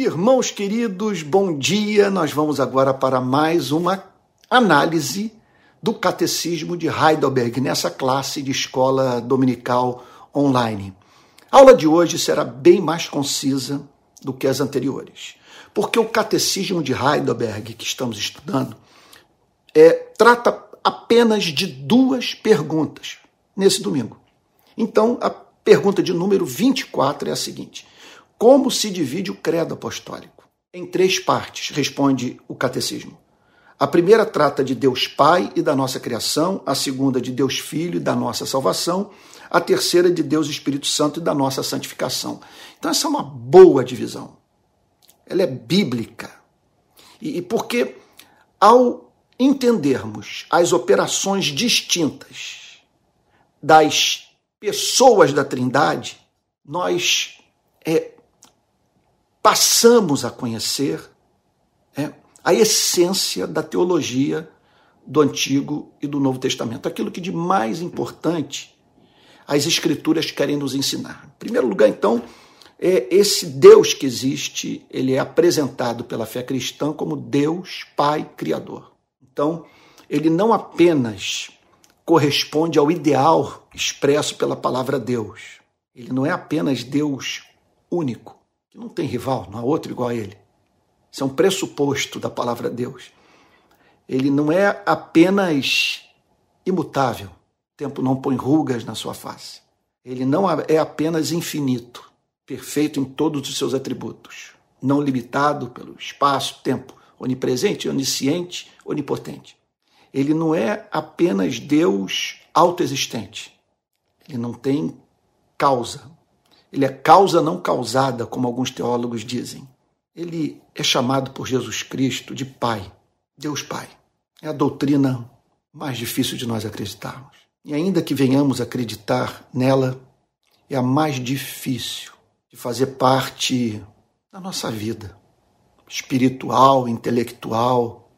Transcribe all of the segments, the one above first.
Irmãos queridos, bom dia. Nós vamos agora para mais uma análise do Catecismo de Heidelberg nessa classe de escola dominical online. A aula de hoje será bem mais concisa do que as anteriores, porque o Catecismo de Heidelberg que estamos estudando é, trata apenas de duas perguntas nesse domingo. Então, a pergunta de número 24 é a seguinte: como se divide o credo apostólico? Em três partes, responde o catecismo. A primeira trata de Deus Pai e da nossa criação, a segunda de Deus Filho e da nossa salvação, a terceira de Deus Espírito Santo e da nossa santificação. Então, essa é uma boa divisão. Ela é bíblica. E, porque, ao entendermos as operações distintas das pessoas da Trindade, nós é, passamos a conhecer é, a essência da teologia do Antigo e do Novo Testamento, aquilo que de mais importante as Escrituras querem nos ensinar. Em primeiro lugar, então, é esse Deus que existe, ele é apresentado pela fé cristã como Deus Pai Criador. Então, ele não apenas corresponde ao ideal expresso pela palavra Deus. Ele não é apenas Deus único, não tem rival, não há outro igual a ele. Isso é um pressuposto da palavra Deus. Ele não é apenas imutável, o tempo não põe rugas na sua face. Ele não é apenas infinito, perfeito em todos os seus atributos, não limitado pelo espaço, tempo, onipresente, onisciente, onipotente. Ele não é apenas Deus autoexistente. Ele não tem causa, ele é causa não causada, como alguns teólogos dizem. Ele é chamado por Jesus Cristo de Pai, Deus Pai. É a doutrina mais difícil de nós acreditarmos. E ainda que venhamos acreditar nela, é a mais difícil de fazer parte da nossa vida espiritual, intelectual,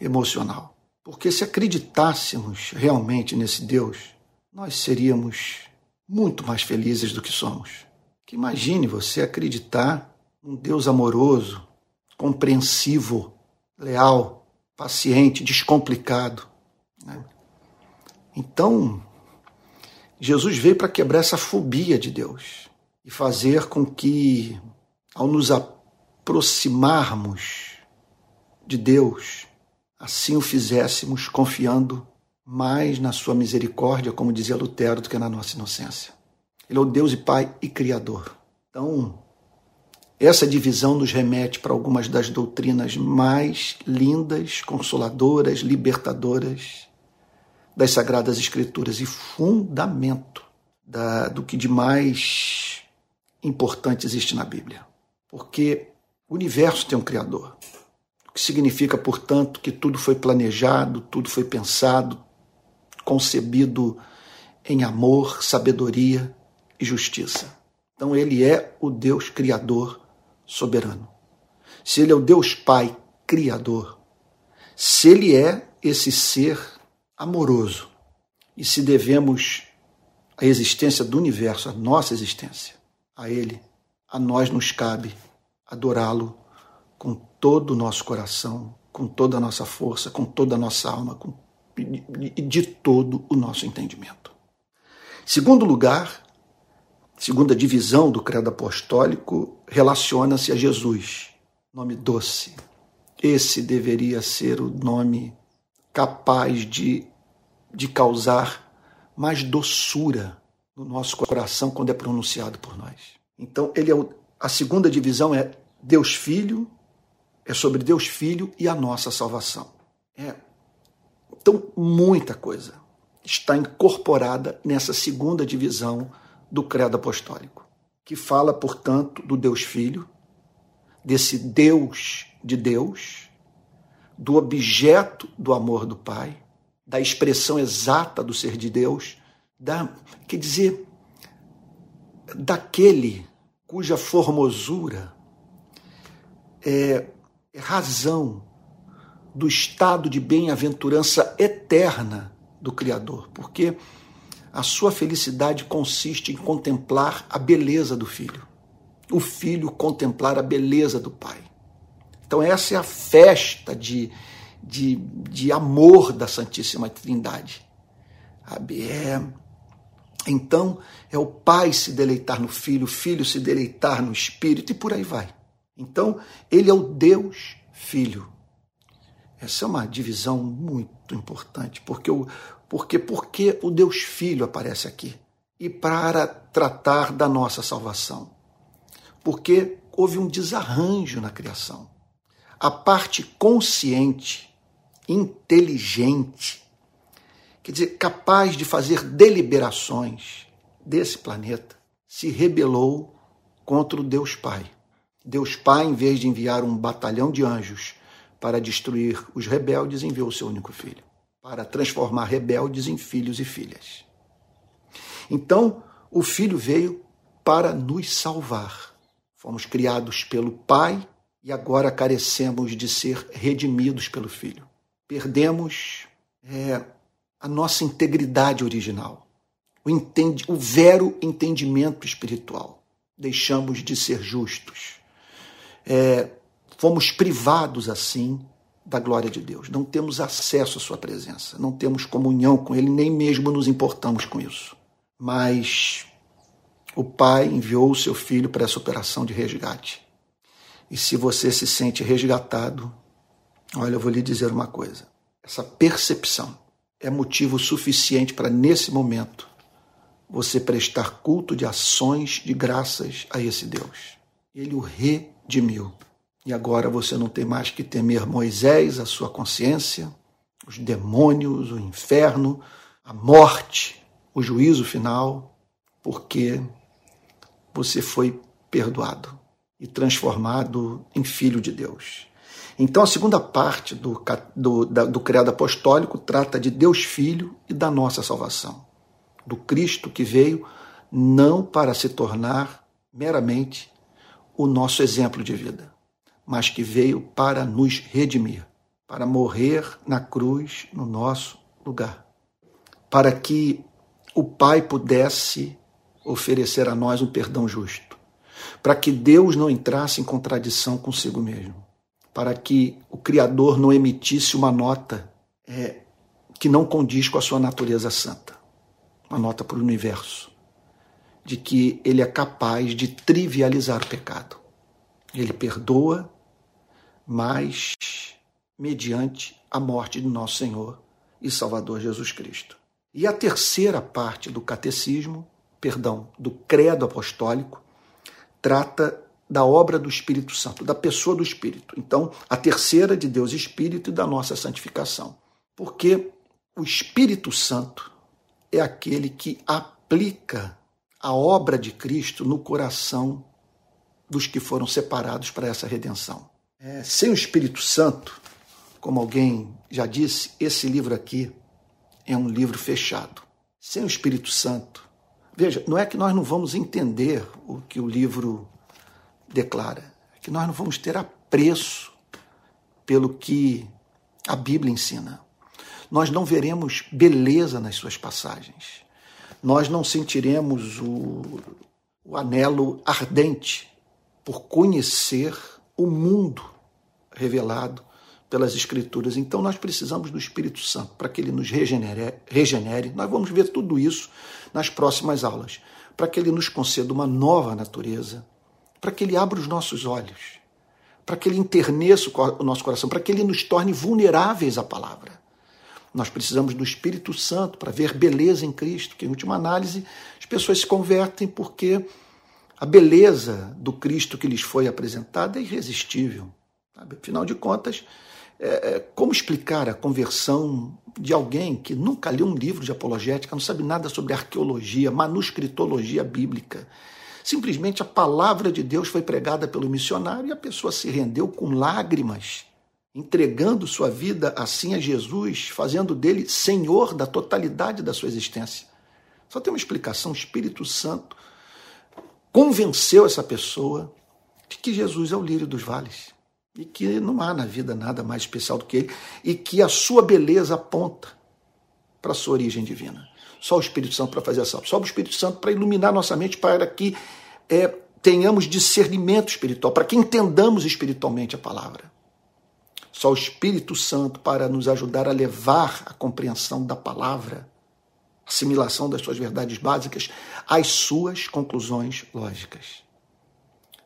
emocional. Porque se acreditássemos realmente nesse Deus, nós seríamos muito mais felizes do que somos. Que imagine você acreditar um Deus amoroso, compreensivo, leal, paciente, descomplicado. Né? Então, Jesus veio para quebrar essa fobia de Deus e fazer com que, ao nos aproximarmos de Deus, assim o fizéssemos confiando mais na sua misericórdia, como dizia Lutero, do que na nossa inocência. Ele é o Deus e Pai e Criador. Então, essa divisão nos remete para algumas das doutrinas mais lindas, consoladoras, libertadoras das Sagradas Escrituras e fundamento da, do que de mais importante existe na Bíblia. Porque o universo tem um Criador, o que significa, portanto, que tudo foi planejado, tudo foi pensado, concebido em amor, sabedoria e justiça. Então ele é o Deus criador soberano. Se ele é o Deus Pai criador, se ele é esse ser amoroso e se devemos a existência do universo, a nossa existência, a ele, a nós nos cabe adorá-lo com todo o nosso coração, com toda a nossa força, com toda a nossa alma, com e de todo o nosso entendimento. Segundo lugar, segunda divisão do credo apostólico, relaciona-se a Jesus, nome doce. Esse deveria ser o nome capaz de, de causar mais doçura no nosso coração quando é pronunciado por nós. Então, ele é o, a segunda divisão é Deus Filho, é sobre Deus Filho e a nossa salvação. É então, muita coisa está incorporada nessa segunda divisão do credo apostólico, que fala, portanto, do Deus Filho, desse Deus de Deus, do objeto do amor do Pai, da expressão exata do ser de Deus, da, quer dizer, daquele cuja formosura é, é razão do estado de bem-aventurança eterna do Criador, porque a sua felicidade consiste em contemplar a beleza do Filho, o filho contemplar a beleza do pai. Então, essa é a festa de, de, de amor da Santíssima Trindade. É, então, é o pai se deleitar no filho, o filho se deleitar no espírito e por aí vai. Então, ele é o Deus Filho. Essa é uma divisão muito importante, porque o, porque, porque o Deus Filho aparece aqui e para tratar da nossa salvação. Porque houve um desarranjo na criação. A parte consciente, inteligente, quer dizer, capaz de fazer deliberações desse planeta, se rebelou contra o Deus Pai. Deus Pai, em vez de enviar um batalhão de anjos para destruir os rebeldes, enviou o seu único filho, para transformar rebeldes em filhos e filhas. Então, o filho veio para nos salvar. Fomos criados pelo Pai e agora carecemos de ser redimidos pelo Filho. Perdemos é, a nossa integridade original, o, o vero entendimento espiritual. Deixamos de ser justos. É, fomos privados assim da glória de Deus. Não temos acesso à Sua presença, não temos comunhão com Ele, nem mesmo nos importamos com isso. Mas o Pai enviou o seu filho para essa operação de resgate. E se você se sente resgatado, olha, eu vou lhe dizer uma coisa: essa percepção é motivo suficiente para, nesse momento, você prestar culto de ações de graças a esse Deus. Ele o redimiu. E agora você não tem mais que temer Moisés, a sua consciência, os demônios, o inferno, a morte, o juízo final, porque você foi perdoado e transformado em filho de Deus. Então, a segunda parte do, do, do credo apostólico trata de Deus Filho e da nossa salvação, do Cristo que veio não para se tornar meramente o nosso exemplo de vida, mas que veio para nos redimir, para morrer na cruz no nosso lugar, para que o Pai pudesse oferecer a nós um perdão justo, para que Deus não entrasse em contradição consigo mesmo, para que o Criador não emitisse uma nota é, que não condiz com a sua natureza santa, uma nota para o universo, de que ele é capaz de trivializar o pecado. Ele perdoa, mas mediante a morte de nosso Senhor e Salvador Jesus Cristo. E a terceira parte do catecismo perdão, do credo apostólico, trata da obra do Espírito Santo, da pessoa do Espírito. Então, a terceira de Deus Espírito e da nossa santificação. Porque o Espírito Santo é aquele que aplica a obra de Cristo no coração dos que foram separados para essa redenção. É, sem o Espírito Santo, como alguém já disse, esse livro aqui é um livro fechado. Sem o Espírito Santo, Veja, não é que nós não vamos entender o que o livro declara, é que nós não vamos ter apreço pelo que a Bíblia ensina. Nós não veremos beleza nas suas passagens. Nós não sentiremos o, o anelo ardente por conhecer o mundo revelado pelas Escrituras. Então nós precisamos do Espírito Santo para que ele nos regenere, regenere. Nós vamos ver tudo isso nas próximas aulas, para que ele nos conceda uma nova natureza, para que ele abra os nossos olhos, para que ele interneça o nosso coração, para que ele nos torne vulneráveis à palavra. Nós precisamos do Espírito Santo para ver beleza em Cristo, que em última análise as pessoas se convertem porque a beleza do Cristo que lhes foi apresentada é irresistível. Sabe? Afinal de contas, é, é, como explicar a conversão de alguém que nunca leu um livro de apologética, não sabe nada sobre arqueologia, manuscritologia bíblica? Simplesmente a palavra de Deus foi pregada pelo missionário e a pessoa se rendeu com lágrimas, entregando sua vida assim a Jesus, fazendo dele senhor da totalidade da sua existência. Só tem uma explicação: o Espírito Santo convenceu essa pessoa de que Jesus é o lírio dos vales e que não há na vida nada mais especial do que ele e que a sua beleza aponta para a sua origem divina. Só o Espírito Santo para fazer essa, só o Espírito Santo para iluminar nossa mente para que é, tenhamos discernimento espiritual, para que entendamos espiritualmente a palavra. Só o Espírito Santo para nos ajudar a levar a compreensão da palavra, assimilação das suas verdades básicas, às suas conclusões lógicas.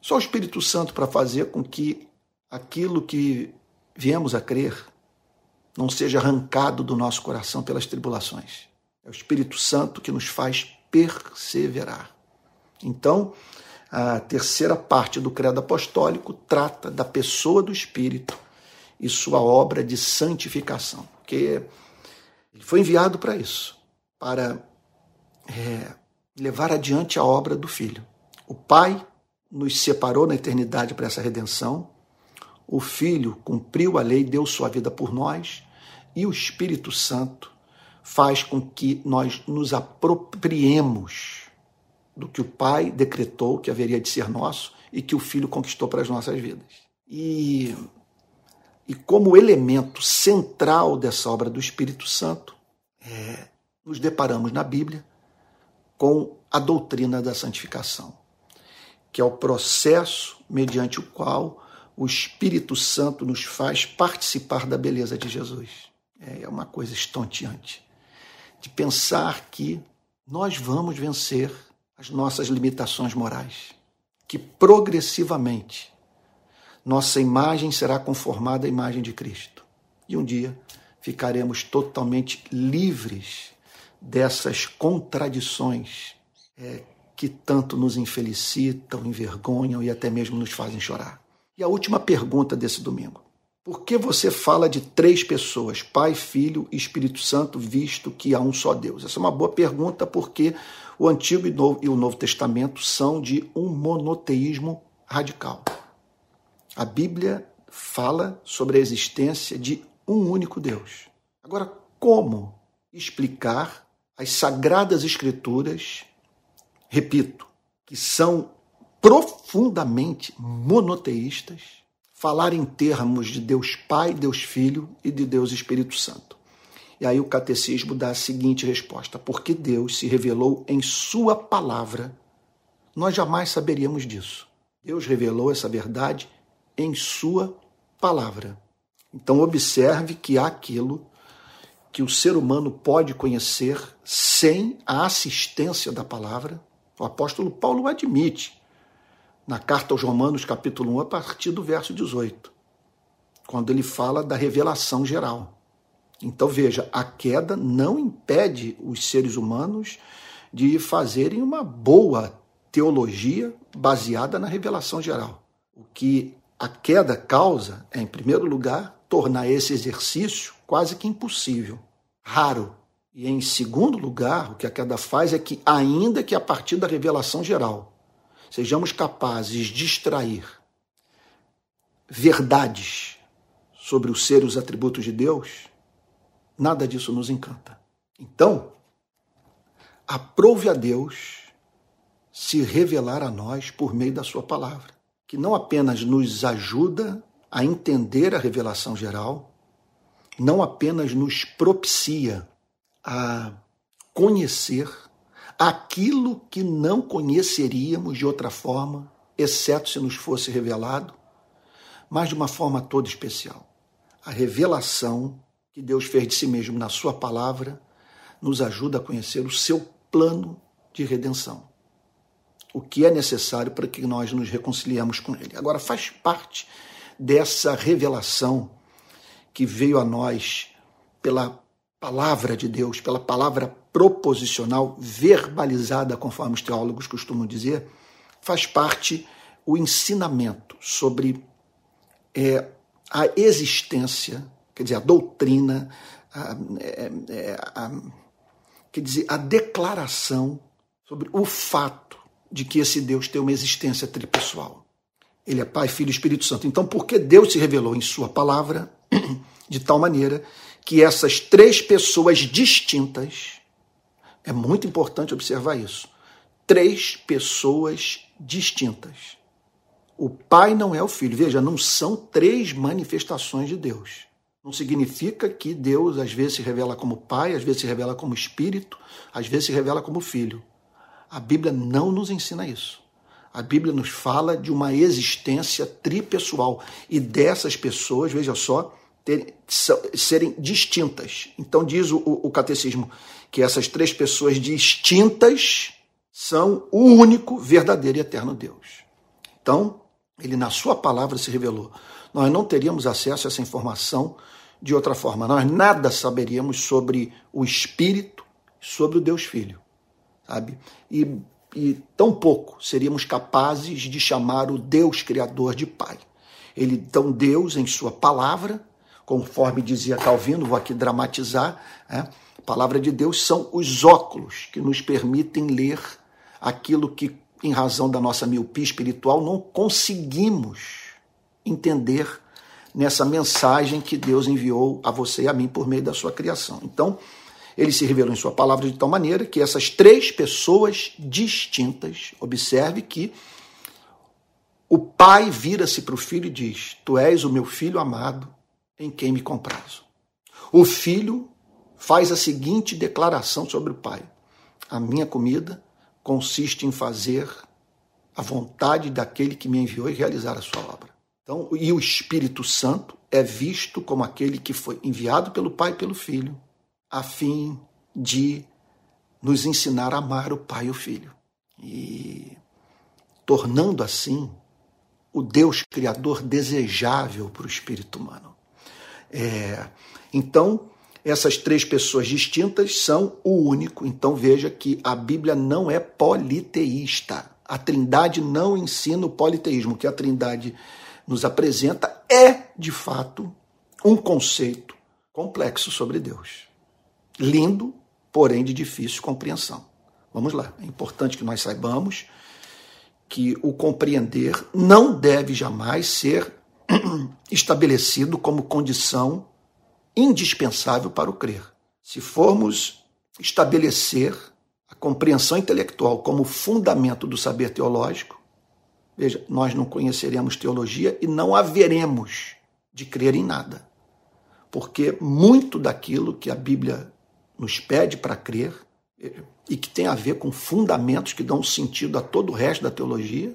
Só o Espírito Santo para fazer com que aquilo que viemos a crer não seja arrancado do nosso coração pelas tribulações. É o Espírito Santo que nos faz perseverar. Então, a terceira parte do credo apostólico trata da pessoa do Espírito e sua obra de santificação, porque ele foi enviado para isso, para é, levar adiante a obra do Filho. O Pai nos separou na eternidade para essa redenção, o Filho cumpriu a lei, deu sua vida por nós, e o Espírito Santo faz com que nós nos apropriemos do que o Pai decretou que haveria de ser nosso e que o Filho conquistou para as nossas vidas. E, e como elemento central dessa obra do Espírito Santo, é, nos deparamos na Bíblia com a doutrina da santificação, que é o processo mediante o qual o Espírito Santo nos faz participar da beleza de Jesus. É, é uma coisa estonteante de pensar que nós vamos vencer as nossas limitações morais, que progressivamente nossa imagem será conformada à imagem de Cristo. E um dia ficaremos totalmente livres dessas contradições é, que tanto nos infelicitam, envergonham e até mesmo nos fazem chorar. E a última pergunta desse domingo. Por que você fala de três pessoas, Pai, Filho e Espírito Santo, visto que há um só Deus? Essa é uma boa pergunta porque o Antigo e o Novo Testamento são de um monoteísmo radical. A Bíblia fala sobre a existência de um único Deus. Agora, como explicar as sagradas escrituras, repito, que são profundamente monoteístas, falar em termos de Deus Pai, Deus Filho e de Deus Espírito Santo. E aí o catecismo dá a seguinte resposta: porque Deus se revelou em Sua palavra, nós jamais saberíamos disso. Deus revelou essa verdade em Sua palavra. Então, observe que há aquilo que o ser humano pode conhecer sem a assistência da palavra. O apóstolo Paulo admite na carta aos Romanos, capítulo 1, a partir do verso 18, quando ele fala da revelação geral. Então veja, a queda não impede os seres humanos de fazerem uma boa teologia baseada na revelação geral. O que a queda causa é, em primeiro lugar, tornar esse exercício quase que impossível, raro. E em segundo lugar, o que a queda faz é que, ainda que a partir da revelação geral, sejamos capazes de extrair verdades sobre o ser e os atributos de Deus, nada disso nos encanta. Então, aprove a Deus se revelar a nós por meio da Sua palavra, que não apenas nos ajuda a entender a revelação geral, não apenas nos propicia a conhecer aquilo que não conheceríamos de outra forma, exceto se nos fosse revelado, mas de uma forma toda especial. A revelação que Deus fez de si mesmo na Sua palavra nos ajuda a conhecer o seu plano de redenção. O que é necessário para que nós nos reconciliemos com Ele. Agora, faz parte dessa revelação que veio a nós pela palavra de Deus, pela palavra proposicional, verbalizada, conforme os teólogos costumam dizer, faz parte o ensinamento sobre é, a existência, quer dizer, a doutrina, a, é, é, a, quer dizer, a declaração sobre o fato de que esse Deus tem uma existência tripessoal. Ele é Pai, Filho e Espírito Santo. Então, por que Deus se revelou em Sua palavra de tal maneira que essas três pessoas distintas, é muito importante observar isso, três pessoas distintas. O Pai não é o Filho. Veja, não são três manifestações de Deus. Não significa que Deus às vezes se revela como Pai, às vezes se revela como Espírito, às vezes se revela como Filho. A Bíblia não nos ensina isso. A Bíblia nos fala de uma existência tripessoal e dessas pessoas, veja só, ter, serem distintas. Então diz o, o catecismo que essas três pessoas distintas são o único verdadeiro e eterno Deus. Então, ele na sua palavra se revelou. Nós não teríamos acesso a essa informação de outra forma. Nós nada saberíamos sobre o Espírito, sobre o Deus Filho, sabe? E, e tão pouco seríamos capazes de chamar o Deus Criador de Pai. Ele, então, Deus, em sua palavra, conforme dizia Calvino, vou aqui dramatizar, né? a palavra de Deus são os óculos que nos permitem ler aquilo que, em razão da nossa miopia espiritual, não conseguimos entender nessa mensagem que Deus enviou a você e a mim por meio da sua criação. Então, ele se revelou em sua palavra de tal maneira que essas três pessoas distintas, observe que o pai vira-se para o filho e diz: Tu és o meu filho amado, em quem me comprazo. O filho faz a seguinte declaração sobre o pai: A minha comida consiste em fazer a vontade daquele que me enviou e realizar a sua obra. Então, e o Espírito Santo é visto como aquele que foi enviado pelo Pai e pelo Filho, a fim de nos ensinar a amar o Pai e o Filho. E tornando assim o Deus Criador desejável para o espírito humano. É, então, essas três pessoas distintas são o único. Então, veja que a Bíblia não é politeísta. A Trindade não ensina o politeísmo, que a Trindade nos apresenta é, de fato, um conceito complexo sobre Deus. Lindo, porém de difícil compreensão. Vamos lá, é importante que nós saibamos que o compreender não deve jamais ser estabelecido como condição indispensável para o crer. Se formos estabelecer a compreensão intelectual como fundamento do saber teológico, Veja, nós não conheceremos teologia e não haveremos de crer em nada. Porque muito daquilo que a Bíblia nos pede para crer e que tem a ver com fundamentos que dão sentido a todo o resto da teologia,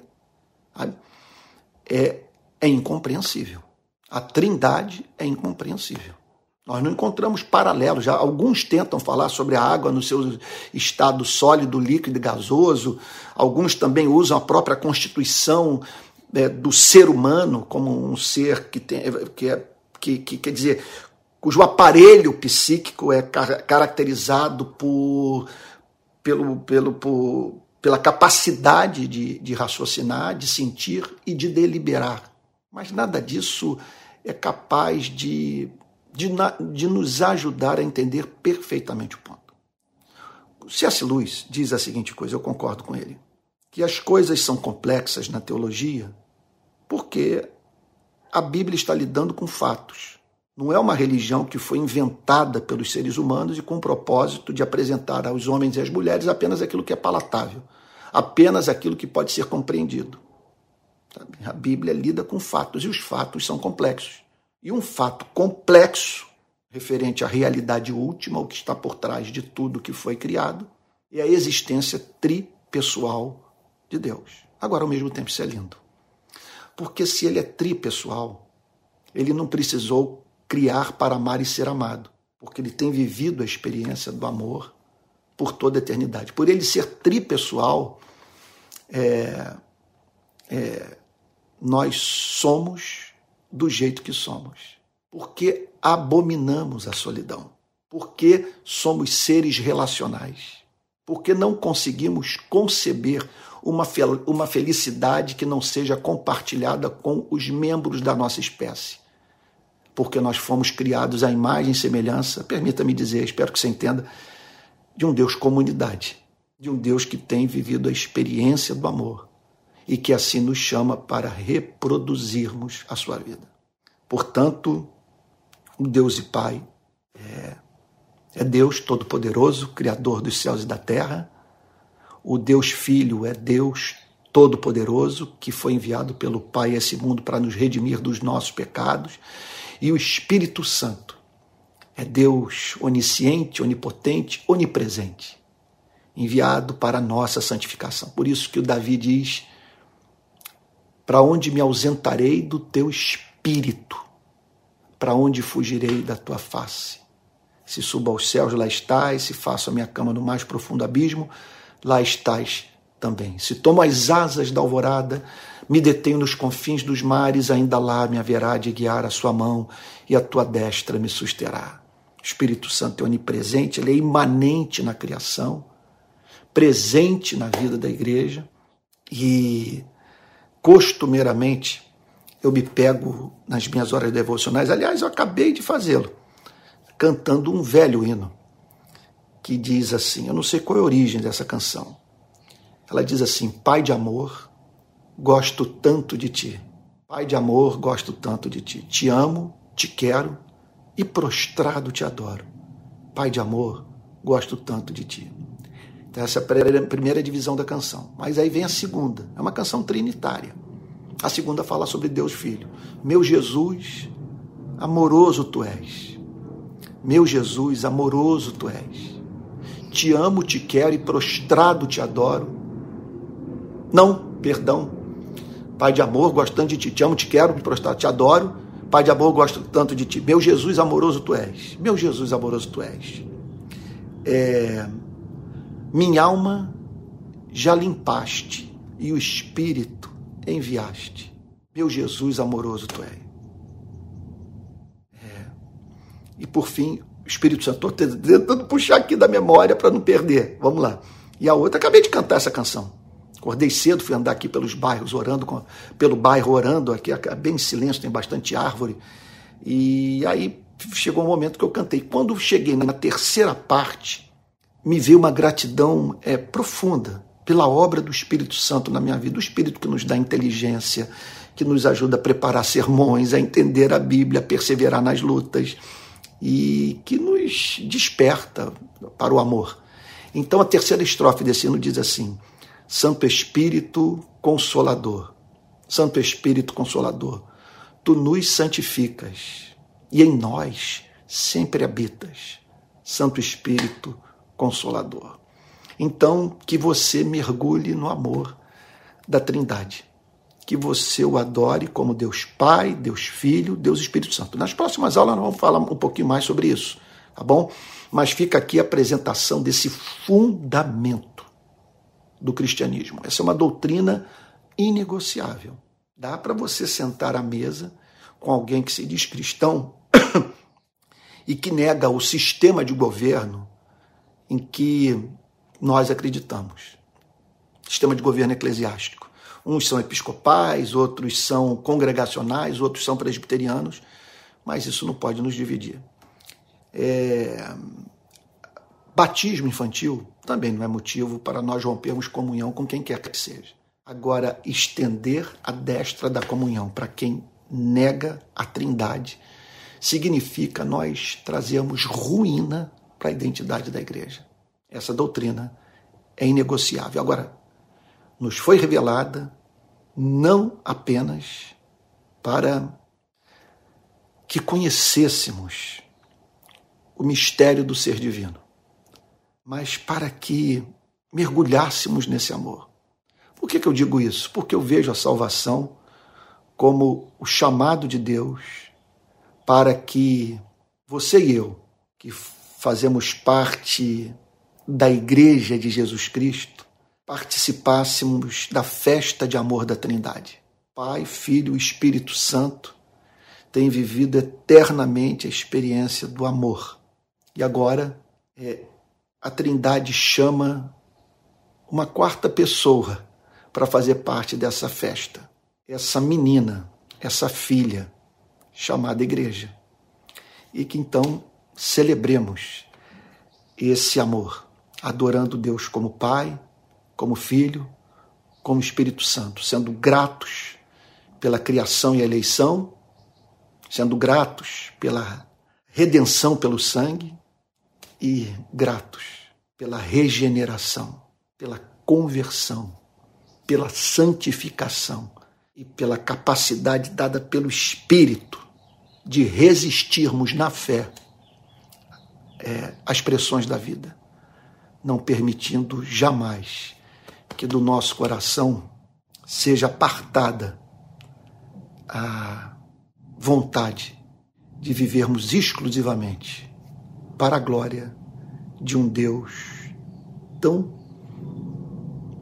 sabe? é, é incompreensível. A trindade é incompreensível. Nós não encontramos paralelos. Já alguns tentam falar sobre a água no seu estado sólido, líquido e gasoso. Alguns também usam a própria constituição é, do ser humano como um ser que tem, que, é, que, que quer dizer cujo aparelho psíquico é car caracterizado por, pelo, pelo, por, pela capacidade de, de raciocinar, de sentir e de deliberar. Mas nada disso é capaz de de, de nos ajudar a entender perfeitamente o ponto. C.S. Lewis diz a seguinte coisa, eu concordo com ele, que as coisas são complexas na teologia porque a Bíblia está lidando com fatos. Não é uma religião que foi inventada pelos seres humanos e com o propósito de apresentar aos homens e às mulheres apenas aquilo que é palatável, apenas aquilo que pode ser compreendido. A Bíblia lida com fatos e os fatos são complexos. E um fato complexo, referente à realidade última, o que está por trás de tudo que foi criado, é a existência tripessoal de Deus. Agora, ao mesmo tempo, isso é lindo. Porque se ele é tripessoal, ele não precisou criar para amar e ser amado, porque ele tem vivido a experiência do amor por toda a eternidade. Por ele ser tripessoal, é, é, nós somos do jeito que somos. Porque abominamos a solidão. Porque somos seres relacionais. Porque não conseguimos conceber uma, uma felicidade que não seja compartilhada com os membros da nossa espécie. Porque nós fomos criados à imagem e semelhança, permita-me dizer, espero que você entenda, de um Deus comunidade, de um Deus que tem vivido a experiência do amor e que assim nos chama para reproduzirmos a sua vida. Portanto, o Deus e Pai é, é Deus Todo-Poderoso, Criador dos céus e da terra. O Deus Filho é Deus Todo-Poderoso, que foi enviado pelo Pai a esse mundo para nos redimir dos nossos pecados. E o Espírito Santo é Deus onisciente, onipotente, onipresente, enviado para a nossa santificação. Por isso que o Davi diz Para onde me ausentarei do teu espírito? Para onde fugirei da tua face? Se subo aos céus, lá estás. Se faço a minha cama no mais profundo abismo, lá estás também. Se tomo as asas da alvorada, me detenho nos confins dos mares, ainda lá me haverá de guiar a sua mão e a tua destra me susterá. O Espírito Santo é onipresente, ele é imanente na criação, presente na vida da igreja e costumeiramente eu me pego nas minhas horas devocionais, aliás, eu acabei de fazê-lo, cantando um velho hino que diz assim: eu não sei qual é a origem dessa canção. Ela diz assim: Pai de amor, gosto tanto de ti. Pai de amor, gosto tanto de ti. Te amo, te quero e prostrado te adoro. Pai de amor, gosto tanto de ti. Então, essa é a primeira divisão da canção. Mas aí vem a segunda. É uma canção trinitária. A segunda fala sobre Deus Filho. Meu Jesus, amoroso tu és. Meu Jesus, amoroso tu és. Te amo, te quero e prostrado te adoro. Não, perdão. Pai de amor, gosto tanto de ti. Te amo, te quero, me prostrado te adoro. Pai de amor, gosto tanto de ti. Meu Jesus amoroso tu és. Meu Jesus amoroso tu és. É, minha alma já limpaste e o Espírito enviaste. Meu Jesus amoroso tu és. É. E por fim, o Espírito Santo, tentando puxar aqui da memória para não perder. Vamos lá. E a outra, acabei de cantar essa canção. Acordei cedo, fui andar aqui pelos bairros, orando, com, pelo bairro orando, aqui bem em silêncio, tem bastante árvore. E aí chegou um momento que eu cantei. Quando cheguei na terceira parte, me veio uma gratidão é, profunda pela obra do Espírito Santo na minha vida, o Espírito que nos dá inteligência, que nos ajuda a preparar sermões, a entender a Bíblia, a perseverar nas lutas e que nos desperta para o amor. Então a terceira estrofe desse hino diz assim: Santo Espírito Consolador, Santo Espírito Consolador, tu nos santificas e em nós sempre habitas. Santo Espírito Consolador Consolador. Então, que você mergulhe no amor da Trindade. Que você o adore como Deus Pai, Deus Filho, Deus Espírito Santo. Nas próximas aulas nós vamos falar um pouquinho mais sobre isso, tá bom? Mas fica aqui a apresentação desse fundamento do cristianismo. Essa é uma doutrina inegociável. Dá para você sentar à mesa com alguém que se diz cristão e que nega o sistema de governo em que nós acreditamos. Sistema de governo eclesiástico. Uns são episcopais, outros são congregacionais, outros são presbiterianos, mas isso não pode nos dividir. É... Batismo infantil também não é motivo para nós rompermos comunhão com quem quer que seja. Agora, estender a destra da comunhão para quem nega a trindade significa nós trazermos ruína para a identidade da igreja. Essa doutrina é inegociável. Agora, nos foi revelada não apenas para que conhecêssemos o mistério do ser divino, mas para que mergulhássemos nesse amor. Por que, que eu digo isso? Porque eu vejo a salvação como o chamado de Deus para que você e eu, que fazemos parte da Igreja de Jesus Cristo, participássemos da festa de amor da Trindade. Pai, Filho e Espírito Santo têm vivido eternamente a experiência do amor. E agora é, a Trindade chama uma quarta pessoa para fazer parte dessa festa. Essa menina, essa filha, chamada Igreja. E que então celebremos esse amor, adorando Deus como Pai, como Filho, como Espírito Santo, sendo gratos pela criação e eleição, sendo gratos pela redenção pelo sangue e gratos pela regeneração, pela conversão, pela santificação e pela capacidade dada pelo Espírito de resistirmos na fé é, as pressões da vida, não permitindo jamais que do nosso coração seja apartada a vontade de vivermos exclusivamente para a glória de um Deus tão,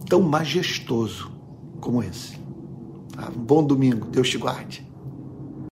tão majestoso como esse. Tá? Um bom domingo, Deus te guarde.